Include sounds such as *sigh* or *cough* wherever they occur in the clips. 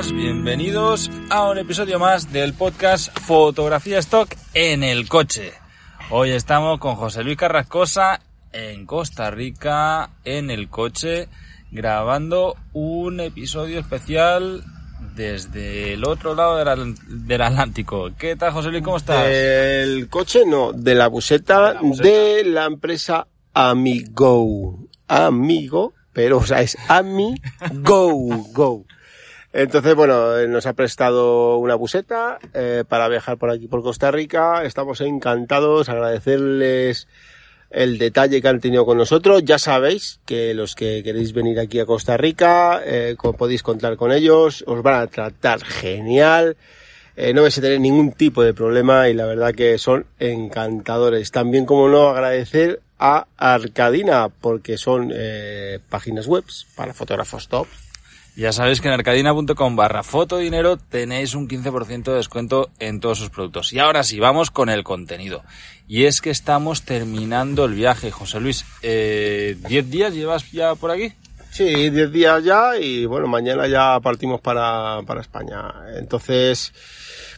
Buenas, bienvenidos a un episodio más del podcast Fotografía Stock en el coche. Hoy estamos con José Luis Carrascosa en Costa Rica en el coche grabando un episodio especial desde el otro lado del, del Atlántico. ¿Qué tal, José Luis? ¿Cómo estás? El coche no, de la buseta De la buseta. de la empresa Amigo. Amigo, pero o sea, es Amigo, go. *laughs* Entonces, bueno, eh, nos ha prestado una buseta eh, para viajar por aquí por Costa Rica. Estamos encantados, agradecerles el detalle que han tenido con nosotros. Ya sabéis que los que queréis venir aquí a Costa Rica, eh, podéis contar con ellos, os van a tratar genial. No vais a tener ningún tipo de problema y la verdad que son encantadores. También, como no, agradecer a Arcadina porque son páginas web para fotógrafos top. Ya sabéis que en arcadina.com barra fotodinero tenéis un 15% de descuento en todos sus productos. Y ahora sí, vamos con el contenido. Y es que estamos terminando el viaje, José Luis. Eh, ¿10 días llevas ya por aquí? Sí, 10 días ya y bueno, mañana ya partimos para, para España. Entonces,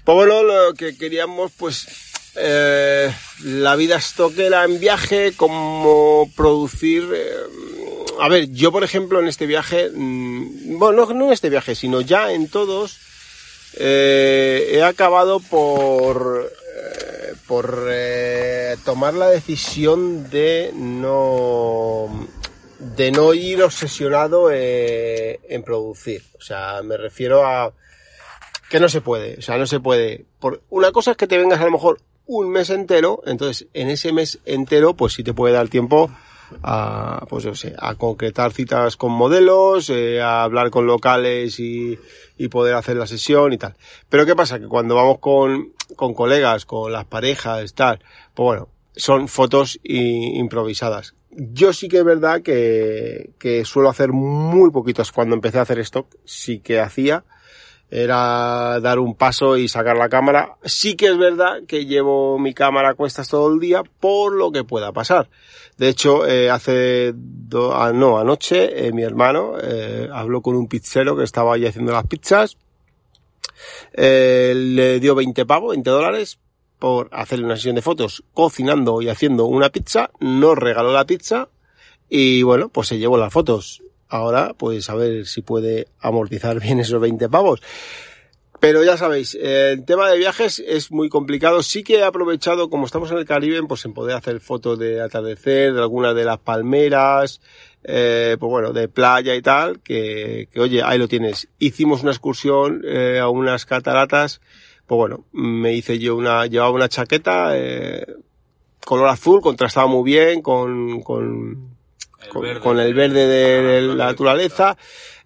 pues bueno, lo que queríamos pues eh, la vida estoquera en viaje, como producir... eh, a ver, yo por ejemplo en este viaje, mm, bueno, no, en este viaje, sino ya en todos, eh, he acabado por, eh, por eh, tomar la decisión de no de no ir obsesionado eh, en producir. O sea, me refiero a que no se puede. O sea, no se puede. Por, una cosa es que te vengas a lo mejor un mes entero, entonces en ese mes entero, pues sí te puede dar tiempo a, pues yo sé, a concretar citas con modelos, eh, a hablar con locales y, y poder hacer la sesión y tal. Pero ¿qué pasa? Que cuando vamos con, con colegas, con las parejas, tal, pues bueno, son fotos improvisadas. Yo sí que es verdad que, que suelo hacer muy poquitos. Cuando empecé a hacer stock, sí que hacía. Era dar un paso y sacar la cámara. Sí que es verdad que llevo mi cámara a cuestas todo el día por lo que pueda pasar. De hecho, eh, hace, do- ah, no, anoche, eh, mi hermano, eh, habló con un pizzero que estaba ahí haciendo las pizzas. Le dio 20 pavos, 20 dólares por hacerle una sesión de fotos cocinando y haciendo una pizza, nos regaló la pizza y bueno, pues se llevó las fotos. Ahora, pues a ver si puede amortizar bien esos 20 pavos. Pero ya sabéis, el tema de viajes es muy complicado. Sí que he aprovechado, como estamos en el Caribe, pues en poder hacer fotos de atardecer, de alguna de las palmeras, eh, pues bueno, de playa y tal, que, que oye, ahí lo tienes. Hicimos una excursión eh, a unas cataratas, pues bueno, me hice yo una, llevaba una chaqueta, eh, color azul, contrastaba muy bien con, con, con, con el verde de, de la naturaleza.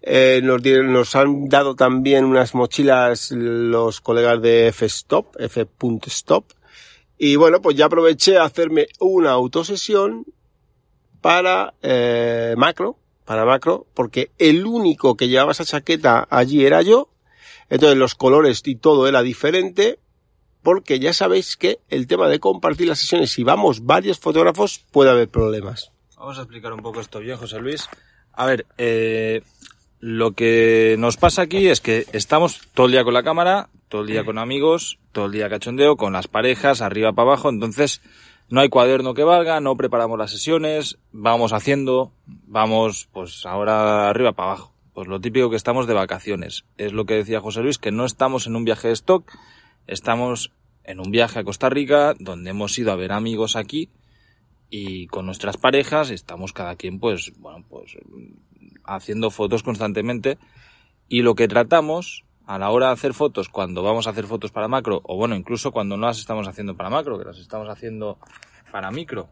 Eh, nos han dado también unas mochilas los colegas de F-Stop, F.Stop. Y bueno, pues ya aproveché a hacerme una autosesión para eh, macro, para macro, porque el único que llevaba esa chaqueta allí era yo. Entonces los colores y todo era diferente, porque ya sabéis que el tema de compartir las sesiones, si vamos varios fotógrafos, puede haber problemas. Vamos a explicar un poco esto bien, José Luis. A ver, eh, lo que nos pasa aquí es que estamos todo el día con la cámara, todo el día con amigos, todo el día cachondeo, con las parejas, arriba para abajo, entonces no hay cuaderno que valga, no preparamos las sesiones, vamos haciendo, vamos pues ahora arriba para abajo. Pues lo típico que estamos de vacaciones. Es lo que decía José Luis, que no estamos en un viaje de stock, estamos en un viaje a Costa Rica, donde hemos ido a ver amigos aquí, y con nuestras parejas estamos cada quien pues bueno pues haciendo fotos constantemente y lo que tratamos a la hora de hacer fotos cuando vamos a hacer fotos para macro o bueno incluso cuando no las estamos haciendo para macro que las estamos haciendo para micro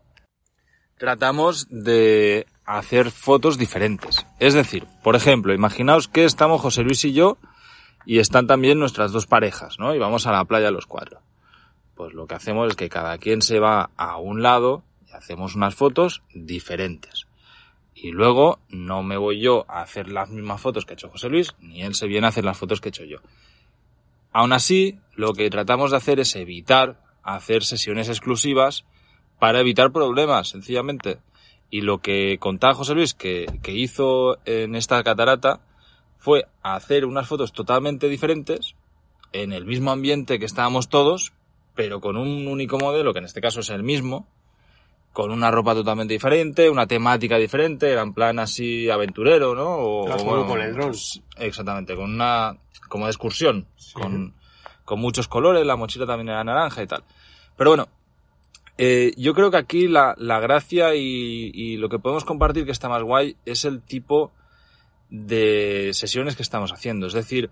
tratamos de hacer fotos diferentes. Es decir, por ejemplo, imaginaos que estamos José Luis y yo y están también nuestras dos parejas, ¿no? Y vamos a la playa los cuatro. Pues lo que hacemos es que cada quien se va a un lado hacemos unas fotos diferentes. Y luego no me voy yo a hacer las mismas fotos que ha hecho José Luis, ni él se viene a hacer las fotos que he hecho yo. Aún así, lo que tratamos de hacer es evitar hacer sesiones exclusivas para evitar problemas, sencillamente. Y lo que contaba José Luis que, que hizo en esta catarata fue hacer unas fotos totalmente diferentes en el mismo ambiente que estábamos todos, pero con un único modelo, que en este caso es el mismo, con una ropa totalmente diferente, una temática diferente, era en plan así aventurero, ¿no? O, La o foto con el dron. pues, Exactamente, con una, como de excursión, con, con muchos colores, la mochila también era naranja y tal. Pero bueno, eh, yo creo que aquí la, la gracia y, y lo que podemos compartir que está más guay es el tipo de sesiones que estamos haciendo. Es decir,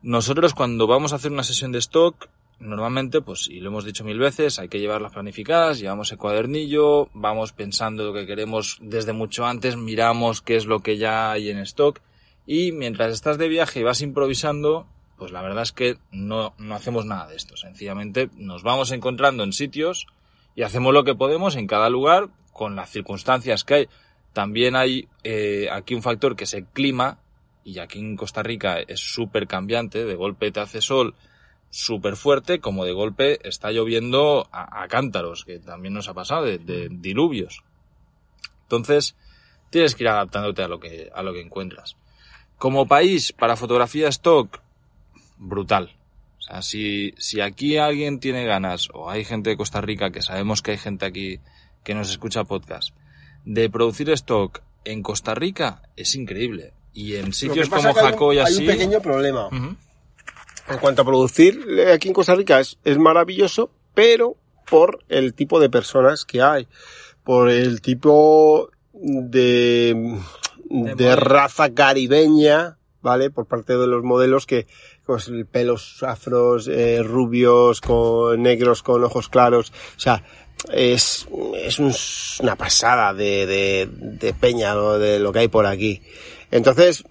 nosotros cuando vamos a hacer una sesión de stock, normalmente, pues, y lo hemos dicho mil veces, hay que llevarlas planificadas, llevamos el cuadernillo, vamos pensando lo que queremos desde mucho antes, miramos qué es lo que ya hay en stock, y mientras estás de viaje y vas improvisando, pues la verdad es que no, no hacemos nada de esto. Sencillamente nos vamos encontrando en sitios y hacemos lo que podemos en cada lugar con las circunstancias que hay. También hay eh, aquí un factor que es el clima, y aquí en Costa Rica es súper cambiante, de golpe te hace sol súper fuerte, como de golpe está lloviendo a, a cántaros, que también nos ha pasado, de, de diluvios. Entonces, tienes que ir adaptándote a lo que, a lo que encuentras. Como país, para fotografía stock, brutal. O sea, si, si aquí alguien tiene ganas, o hay gente de Costa Rica, que sabemos que hay gente aquí que nos escucha podcast, de producir stock en Costa Rica, es increíble. Y en sitios como hay Jaco y hay así. un pequeño problema. En cuanto a producir eh, aquí en Costa Rica es, es maravilloso, pero por el tipo de personas que hay, por el tipo de, de raza caribeña, ¿vale? Por parte de los modelos que, pues, pelos afros, eh, rubios, con negros, con ojos claros, o sea, es, es un- una pasada de, de, de peña ¿no? de lo que hay por aquí. Entonces,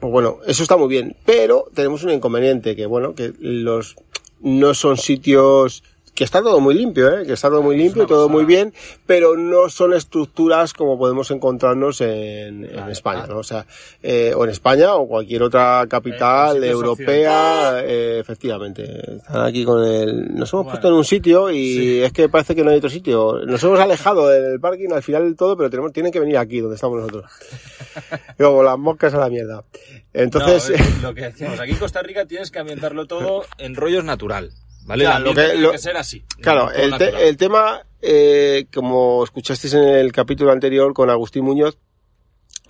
pues bueno, eso está muy bien, pero tenemos un inconveniente, que bueno, que los no son sitios que está todo muy limpio, ¿eh? que está todo muy limpio, una todo pasada. muy bien, pero no son estructuras como podemos encontrarnos en, en España, ¿no? O sea, eh, o en España o cualquier otra capital sitios europea, eh, efectivamente. Están aquí con el, nos hemos Bueno. puesto en un sitio y Sí. es que parece que no hay otro sitio. Nos hemos alejado del parking al final del todo, pero tenemos, tienen que venir aquí donde estamos nosotros. *laughs* Y como las moscas a la mierda. Entonces, No, ver, *laughs* lo que decíamos, aquí en Costa Rica tienes que ambientarlo todo en rollos natural. ¿Vale? Claro, lo que- tiene lo- que ser así. Claro, te- el tema, eh, como escuchasteis en el capítulo anterior con Agustín Muñoz,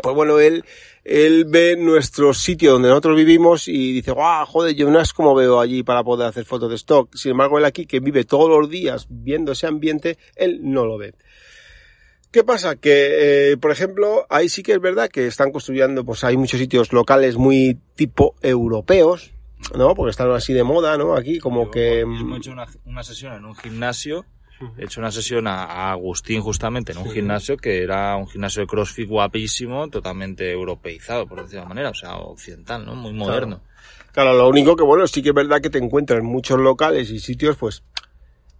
pues bueno, él, él ve nuestro sitio donde nosotros vivimos y dice, guau, joder, yo no es como veo allí para poder hacer fotos de stock. Sin embargo, él aquí, que vive todos los días viendo ese ambiente, él no lo ve. ¿Qué pasa? Que, eh, por ejemplo, ahí sí que es verdad que están construyendo, pues hay muchos sitios locales muy tipo europeos, ¿no? Porque están así de moda, ¿no? Aquí como Yo que... hoy mismo he hecho una, una sesión en un gimnasio. He hecho una sesión a, a Agustín justamente en un gimnasio que era un gimnasio de CrossFit guapísimo, totalmente europeizado, por decirlo de manera, o sea, occidental, ¿no? Muy moderno. Claro, lo único que bueno, sí que es verdad que te encuentras en muchos locales y sitios, pues,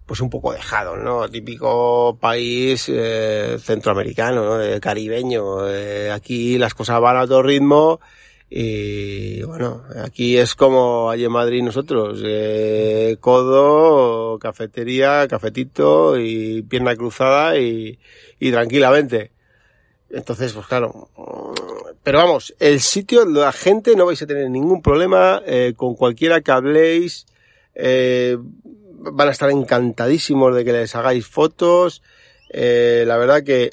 pues un poco dejados, ¿no? Típico país eh, centroamericano, ¿no? Eh, caribeño. Eh, aquí las cosas van a todo ritmo y bueno, aquí es como allí en Madrid nosotros, eh, codo, cafetería, cafetito y pierna cruzada y, y tranquilamente. Entonces, pues claro. Pero vamos, el sitio, la gente no vais a tener ningún problema eh, con cualquiera que habléis. eh, van a estar encantadísimos de que les hagáis fotos. Eh, la verdad que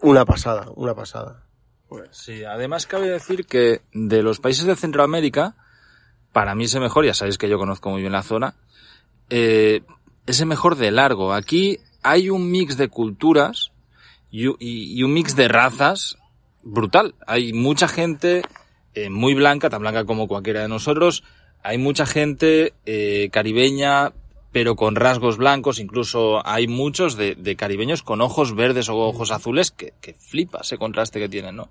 una pasada, una pasada. Sí, además cabe decir que de los países de Centroamérica, para mí es el mejor, ya sabéis que yo conozco muy bien la zona, eh, es el mejor de largo. Aquí hay un mix de culturas y un mix de razas brutal. Hay mucha gente eh, muy blanca, tan blanca como cualquiera de nosotros. Hay mucha gente eh, caribeña, pero con rasgos blancos, incluso hay muchos de, de caribeños con ojos verdes o ojos azules que, que flipa ese contraste que tienen, ¿no?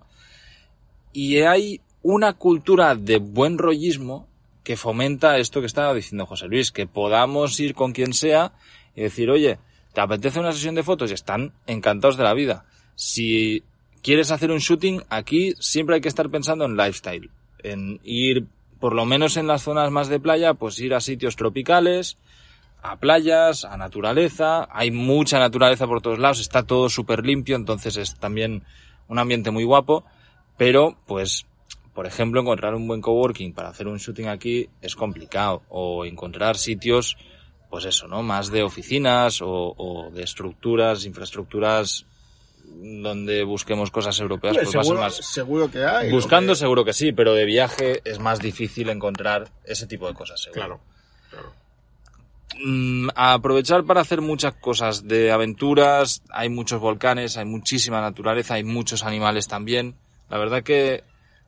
Y hay una cultura de buen rollismo que fomenta esto que estaba diciendo José Luis, que podamos ir con quien sea y decir, oye, ¿te apetece una sesión de fotos? Y están encantados de la vida. Si quieres hacer un shooting, aquí siempre hay que estar pensando en lifestyle, en ir, por lo menos en las zonas más de playa, pues ir a sitios tropicales, a playas, a naturaleza, hay mucha naturaleza por todos lados, está todo súper limpio, entonces es también un ambiente muy guapo, pero pues por ejemplo, encontrar un buen coworking para hacer un shooting aquí es complicado. O encontrar sitios, pues eso, ¿no? Más de oficinas o, o de estructuras, infraestructuras donde busquemos cosas europeas, pues va a ser más... seguro que hay. Buscando seguro que sí, pero de viaje es más difícil encontrar ese tipo de cosas, seguro. Claro, claro. Mm, a aprovechar para hacer muchas cosas de aventuras, hay muchos volcanes, hay muchísima naturaleza, hay muchos animales también. La verdad que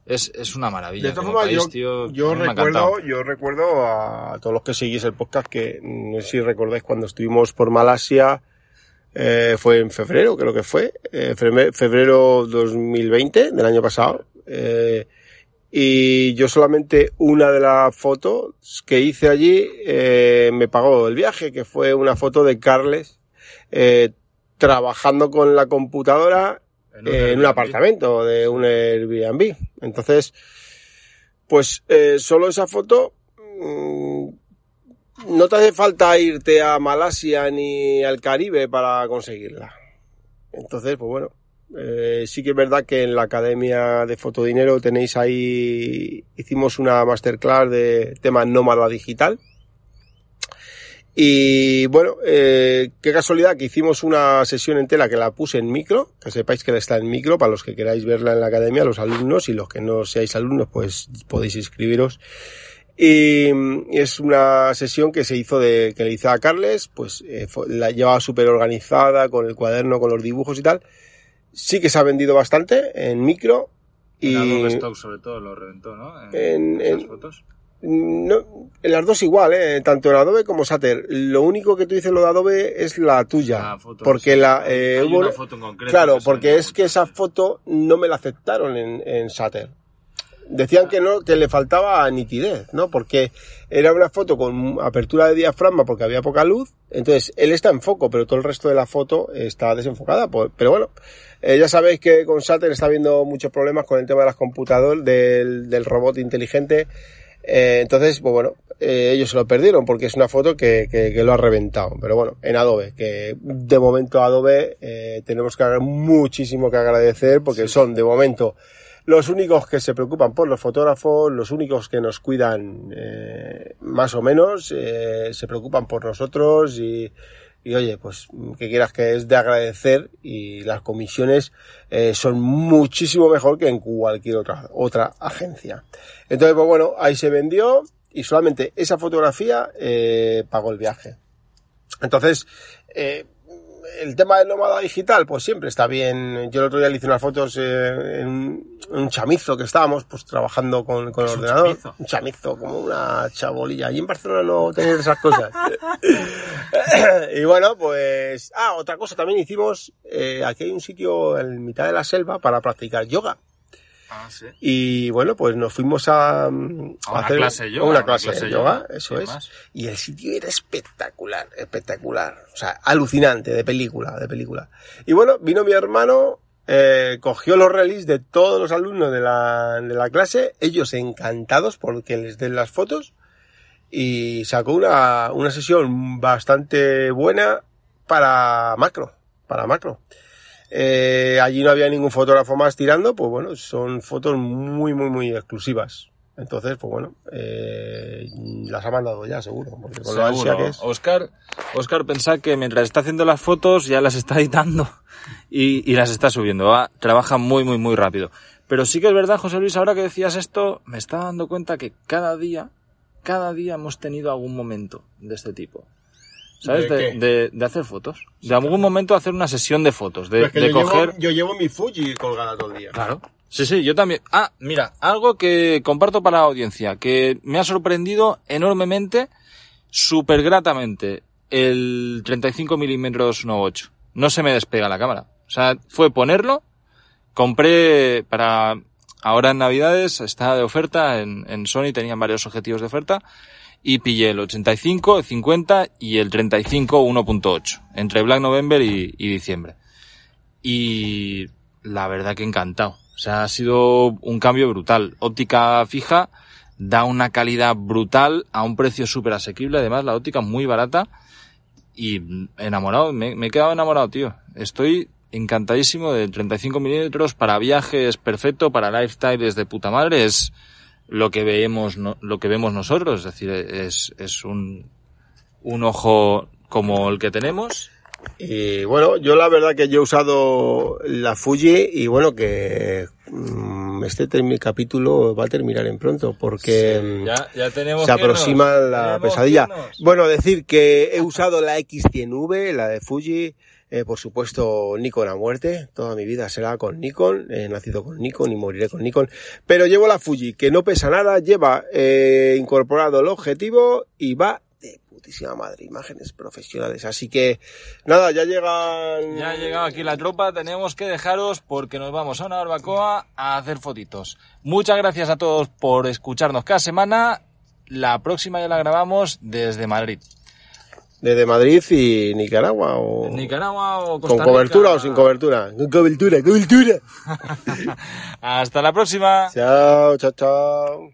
es, es una maravilla. De todas formas, yo, tío, yo recuerdo, yo recuerdo a todos los que seguís el podcast que no sé si recordáis cuando estuvimos por Malasia, eh, fue en febrero, creo que fue, eh, febrero, febrero 2020 del año pasado, eh, y yo solamente una de las fotos que hice allí eh, me pagó el viaje, que fue una foto de Carles eh, trabajando con la computadora En un eh, en un Airbnb. apartamento de un Airbnb. Entonces, pues eh, solo esa foto mm, no te hace falta irte a Malasia ni al Caribe para conseguirla. Entonces, pues bueno, eh, sí que es verdad que en la Academia de Fotodinero tenéis ahí, hicimos una masterclass de tema nómada digital. Y bueno, eh, qué casualidad que hicimos una sesión entera que la puse en micro, que sepáis que está en micro para los que queráis verla en la academia, los alumnos y los que no seáis alumnos pues podéis inscribiros. Y, es una sesión que se hizo de, que le hice a Carles, pues eh, la llevaba súper organizada con el cuaderno, con los dibujos y tal. Sí que se ha vendido bastante en micro. Y En Adobe Stock sobre todo lo reventó, ¿no? En- esas en- fotos. no, en las dos igual, ¿eh? tanto en Adobe como Sater. Lo único que tú dices lo de Adobe es la tuya. La foto, porque sí. la, eh, hubo- una foto en concreto claro, porque es que esa foto no me la aceptaron en, en Sater. Decían que no, que le faltaba nitidez, ¿no? Porque era una foto con apertura de diafragma porque había poca luz. Entonces, él está en foco, pero todo el resto de la foto está desenfocada. Pues, pero bueno, eh, ya sabéis que con Sater está habiendo muchos problemas con el tema de las computadoras, del, del robot inteligente. Eh, entonces, pues bueno, eh, ellos se lo perdieron porque es una foto que, que, que lo ha reventado. Pero bueno, en Adobe, que de momento Adobe eh, tenemos que muchísimo que agradecer porque son de momento los únicos que se preocupan por los fotógrafos, los únicos que nos cuidan eh, más o menos, eh, se preocupan por nosotros y, y oye, pues que quieras que es de agradecer y las comisiones eh, son muchísimo mejor que en cualquier otra, otra agencia. Entonces, pues bueno, ahí se vendió y solamente esa fotografía eh, pagó el viaje. Entonces, eh, el tema del nómada digital, pues siempre está bien. Yo el otro día le hice unas fotos eh, en un, chamizo que estábamos, pues trabajando con, con el ¿Es un ordenador. chamizo? Un chamizo, como una chabolilla. Allí en Barcelona no tenéis esas cosas. *laughs* y bueno, pues... Ah, otra cosa, también hicimos... Eh, aquí hay un sitio en mitad de la selva para practicar yoga. Ah, sí. Y bueno, pues nos fuimos a, A una clase de yoga, una una clase, de yoga, yoga, eso es. más. Y el sitio era espectacular, espectacular. O sea, alucinante, de película, de película. Y bueno, vino mi hermano, eh, cogió los release de todos los alumnos de la, de la clase, ellos encantados porque les den las fotos, y sacó una, una sesión bastante buena para macro, para macro. Eh, allí no había ningún fotógrafo más tirando, pues bueno, son fotos muy, muy, muy exclusivas. Entonces, pues bueno, eh, las ha mandado ya, seguro. Porque con lo ansia Seguro. que es. Oscar, Oscar, pensad que mientras está haciendo las fotos ya las está editando y, y las está subiendo. Va, trabaja muy, muy, muy rápido. Pero sí que es verdad, José Luis, ahora que decías esto, me estaba dando cuenta que cada día, cada día hemos tenido algún momento de este tipo. ¿Sabes? ¿De De, de- de hacer fotos. De algún momento hacer una sesión de fotos. De, es que de yo, coger. llevo, yo llevo mi Fuji colgada todo el día. Claro. Sí, sí, yo también. Ah, mira, algo que comparto para la audiencia, que me ha sorprendido enormemente súper gratamente el 35 milímetros 1.8. No se me despega la cámara. O sea, fue ponerlo, compré para ahora en Navidades, está de oferta, en, en Sony tenían varios objetivos de oferta, y pillé el 85, el 50 y el 35 1.8, entre Black November y, diciembre. Y la verdad que encantado. O sea, ha sido un cambio brutal. Óptica fija da una calidad brutal a un precio súper asequible. Además, la óptica muy barata. Y enamorado, me, he quedado enamorado, tío. Estoy encantadísimo de 35 milímetros para viajes, perfecto, para lifestyle es de puta madre. Es lo que vemos, no, lo que vemos nosotros. Es decir, es, es un, un ojo como el que tenemos y bueno, yo la verdad que yo he usado la Fuji y bueno, que mm, este mi capítulo va a terminar en pronto porque sí, ya, ya tenemos se aproxima la pesadilla. Bueno, decir que he usado la X100V, la de Fuji, eh, por supuesto Nikon a muerte, toda mi vida será con Nikon, he nacido con Nikon y moriré con Nikon, pero llevo la Fuji que no pesa nada, lleva eh, incorporado el objetivo y va putísima madre, imágenes profesionales. Así que, nada, ya llegan... Ya ha llegado aquí la tropa, tenemos que dejaros porque nos vamos a una barbacoa a hacer fotitos. Muchas gracias a todos por escucharnos cada semana. La próxima ya la grabamos desde Madrid. Desde Madrid y Nicaragua o... Nicaragua o Costa ¿Con cobertura o sin cobertura? Con cobertura, cobertura. *laughs* Hasta la próxima. Chao, chao, chao.